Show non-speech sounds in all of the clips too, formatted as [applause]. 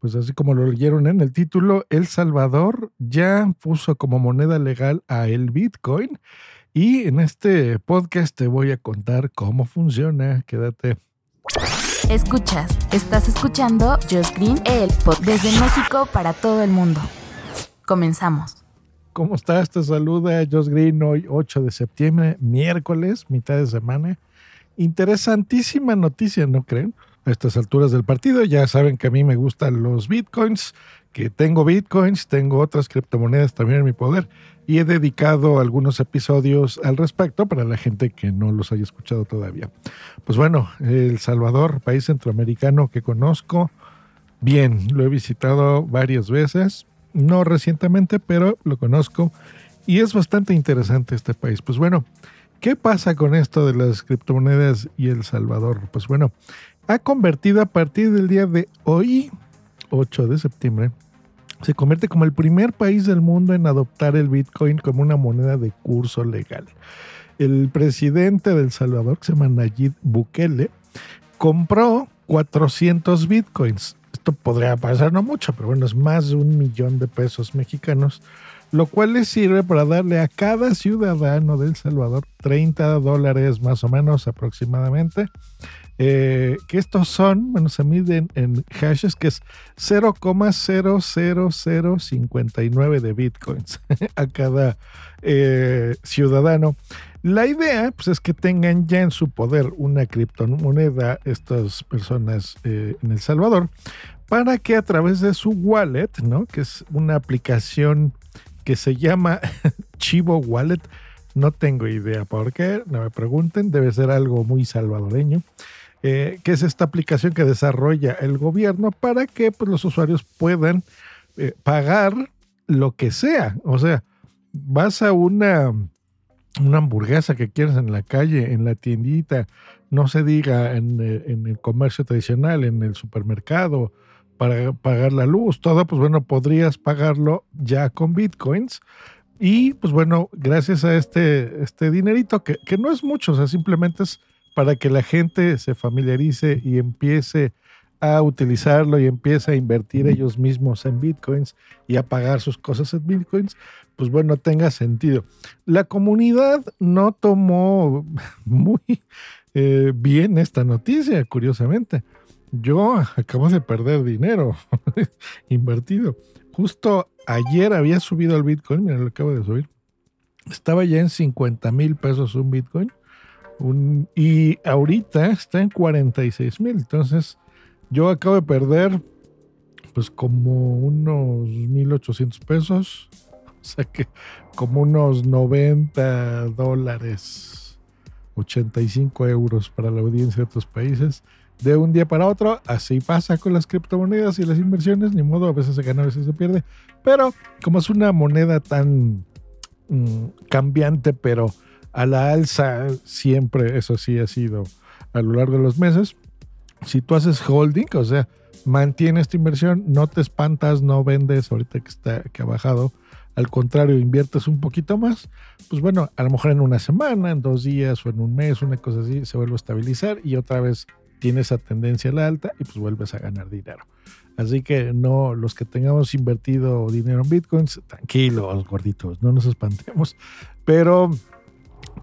pues así como lo leyeron en el título, El Salvador ya puso como moneda legal a el Bitcoin y en este podcast te voy a contar cómo funciona. Quédate. Escuchas, estás escuchando Just Green, el podcast desde México para todo el mundo. Comenzamos. ¿Cómo estás? Te saluda Josh Green hoy 8 de septiembre, miércoles, mitad de semana. Interesantísima noticia, ¿no creen? A estas alturas del partido ya saben que a mí me gustan los bitcoins, que tengo bitcoins, tengo otras criptomonedas también en mi poder y he dedicado algunos episodios al respecto para la gente que no los haya escuchado todavía. Pues bueno, El Salvador, país centroamericano que conozco bien, lo he visitado varias veces, no recientemente, pero lo conozco y es bastante interesante este país. Pues bueno, ¿qué pasa con esto de las criptomonedas y El Salvador? Pues bueno, ha convertido a partir del día de hoy, 8 de septiembre, se convierte como el primer país del mundo en adoptar el Bitcoin como una moneda de curso legal. El presidente de El Salvador, que se llama Nayib Bukele, compró 400 Bitcoins podría parecer no mucho, pero bueno, es más de un millón de pesos mexicanos, lo cual le sirve para darle a cada ciudadano de El Salvador 30 dólares más o menos aproximadamente. Eh, que estos son, bueno, se miden en hashes, que es 0,00059 de bitcoins [laughs] a cada eh, ciudadano. La idea pues, es que tengan ya en su poder una criptomoneda estas personas eh, en El Salvador para que a través de su wallet, ¿no? que es una aplicación que se llama [laughs] Chivo Wallet, no tengo idea por qué, no me pregunten, debe ser algo muy salvadoreño, eh, que es esta aplicación que desarrolla el gobierno para que pues, los usuarios puedan eh, pagar lo que sea. O sea, vas a una, una hamburguesa que quieres en la calle, en la tiendita, no se diga en, eh, en el comercio tradicional, en el supermercado, para pagar la luz, todo, pues bueno, podrías pagarlo ya con bitcoins. Y pues bueno, gracias a este, este dinerito, que, que no es mucho, o sea, simplemente es para que la gente se familiarice y empiece a utilizarlo y empiece a invertir ellos mismos en bitcoins y a pagar sus cosas en bitcoins, pues bueno, tenga sentido. La comunidad no tomó [laughs] muy eh, bien esta noticia, curiosamente. Yo acabo de perder dinero [laughs] invertido. Justo ayer había subido el Bitcoin, mira, lo acabo de subir. Estaba ya en 50 mil pesos un Bitcoin. y ahorita está en 46 mil. Entonces, yo acabo de perder pues como unos 1.800 pesos. [laughs] O sea que como unos 90 dólares, 85 euros para la audiencia de otros países de un día para otro. Así pasa con las criptomonedas y las inversiones. Ni modo, a veces se gana, a veces se pierde. Pero como es una moneda tan mm, cambiante, pero a la alza siempre, eso sí ha sido a lo largo de los meses. Si tú haces holding, o sea, mantienes esta inversión, no te espantas, no vendes ahorita que está que ha bajado. Al contrario, inviertes un poquito más, pues bueno, a lo mejor en una semana, en dos días o en un mes, una cosa así, se vuelve a estabilizar y otra vez tiene esa tendencia a la alta y pues vuelves a ganar dinero. Así que no, los que tengamos invertido dinero en bitcoins, tranquilos, gorditos, no nos espantemos. Pero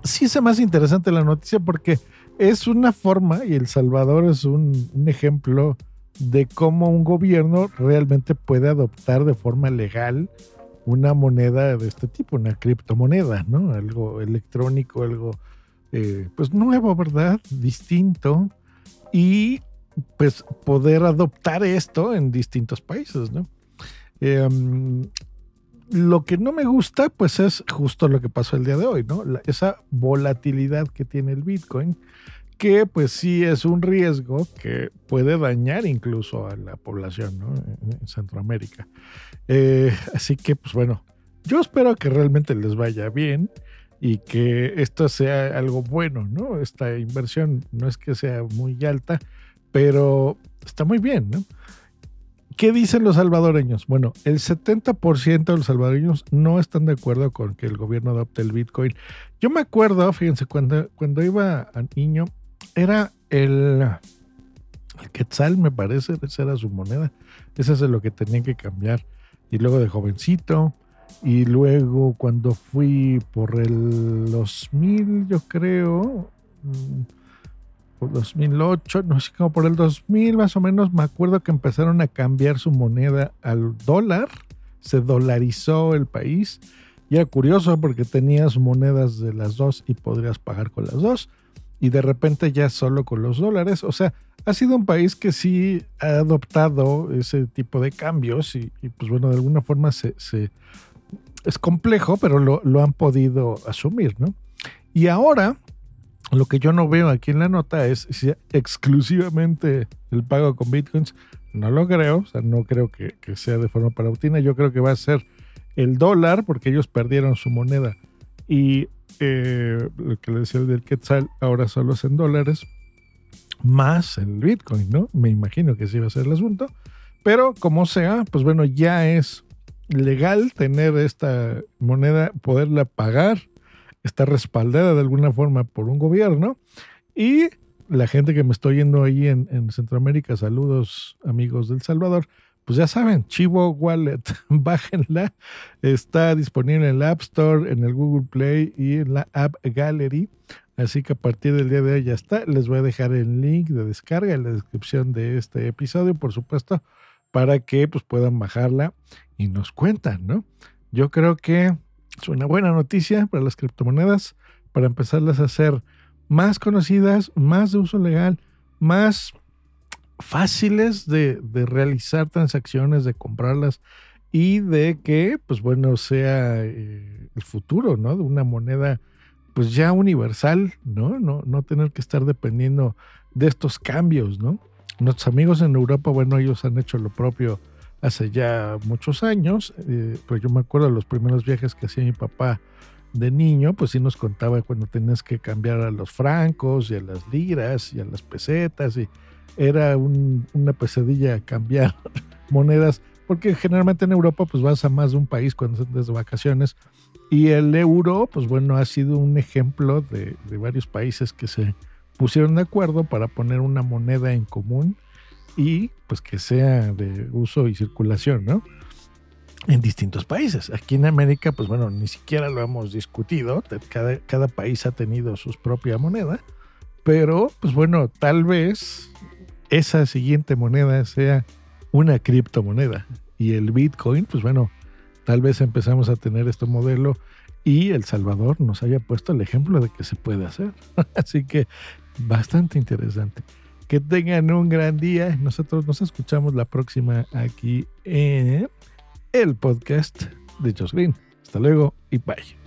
sí es más interesante la noticia porque es una forma, y El Salvador es un, un ejemplo de cómo un gobierno realmente puede adoptar de forma legal una moneda de este tipo, una criptomoneda, ¿no? Algo electrónico, algo eh, pues nuevo, ¿verdad? Distinto y pues poder adoptar esto en distintos países, ¿no? Em, lo que no me gusta, pues es justo lo que pasó el día de hoy, ¿no? esa volatilidad que tiene el Bitcoin, que pues sí es un riesgo que puede dañar incluso a la población, ¿no? En Centroamérica. Eh, así que, pues bueno, yo espero que realmente les vaya bien y que esto sea algo bueno, ¿no? Esta inversión no es que sea muy alta, pero está muy bien, ¿no? ¿Qué dicen los salvadoreños? Bueno, el 70% de los salvadoreños no están de acuerdo con que el gobierno adopte el Bitcoin. Yo me acuerdo, fíjense, cuando, cuando iba a niño, era el, quetzal, me parece, esa era su moneda. Esa es lo que tenía que cambiar. Y luego de jovencito, y luego cuando fui por el 2000, yo creo, mm, por 2008, no sé, como por el 2000 más o menos, me acuerdo que empezaron a cambiar su moneda al dólar, se dolarizó el país. Y era curioso porque tenías monedas de las dos y podrías pagar con las dos. Y de repente ya solo con los dólares. O sea, ha sido un país que sí ha adoptado ese tipo de cambios y, pues bueno, de alguna forma se, es complejo, pero lo, han podido asumir, ¿no? Y ahora, lo que yo no veo aquí en la nota es si exclusivamente el pago con bitcoins. No lo creo, o sea, no creo que, sea de forma parautina. Yo creo que va a ser el dólar, porque ellos perdieron su moneda. Y eh, lo que le decía el del Quetzal, ahora solo es en dólares, más el Bitcoin, ¿no? Me imagino que sí va a ser el asunto. Pero como sea, pues bueno, ya es legal tener esta moneda, poderla pagar, está respaldada de alguna forma por un gobierno. Y la gente que me estoy yendo ahí en, en Centroamérica, saludos amigos del Salvador, pues ya saben, Chivo Wallet, [laughs] bájenla. Está disponible en el App Store, en el Google Play y en la App Gallery. Así que a partir del día de hoy ya está. Les voy a dejar el link de descarga en la descripción de este episodio, por supuesto, para que pues, puedan bajarla y nos cuentan, ¿no? Yo creo que es una buena noticia para las criptomonedas, para empezarlas a hacer más conocidas, más de uso legal, más fáciles de, realizar transacciones, de comprarlas y de que, pues bueno, sea eh, el futuro, ¿no? De una moneda, pues ya universal, ¿no? ¿no? No tener que estar dependiendo de estos cambios, ¿no? Nuestros amigos en Europa, bueno, ellos han hecho lo propio hace ya muchos años, eh, pero yo me acuerdo de los primeros viajes que hacía mi papá de niño, pues sí nos contaba cuando tenías que cambiar a los francos y a las liras y a las pesetas y era una pesadilla cambiar [laughs] monedas, porque generalmente en Europa pues vas a más de un país cuando estás de vacaciones y el euro pues bueno ha sido un ejemplo de, varios países que se pusieron de acuerdo para poner una moneda en común y pues que sea de uso y circulación, ¿no? En distintos países. Aquí en América, pues bueno, ni siquiera lo hemos discutido. Cada, cada país ha tenido su propia moneda. Pero, pues bueno, tal vez esa siguiente moneda sea una criptomoneda. Y el Bitcoin, pues bueno, tal vez empezamos a tener este modelo y El Salvador nos haya puesto el ejemplo de que se puede hacer. [laughs] Así que bastante interesante. Que tengan un gran día. Nosotros nos escuchamos la próxima aquí en el podcast de Josh Green. Hasta luego y bye.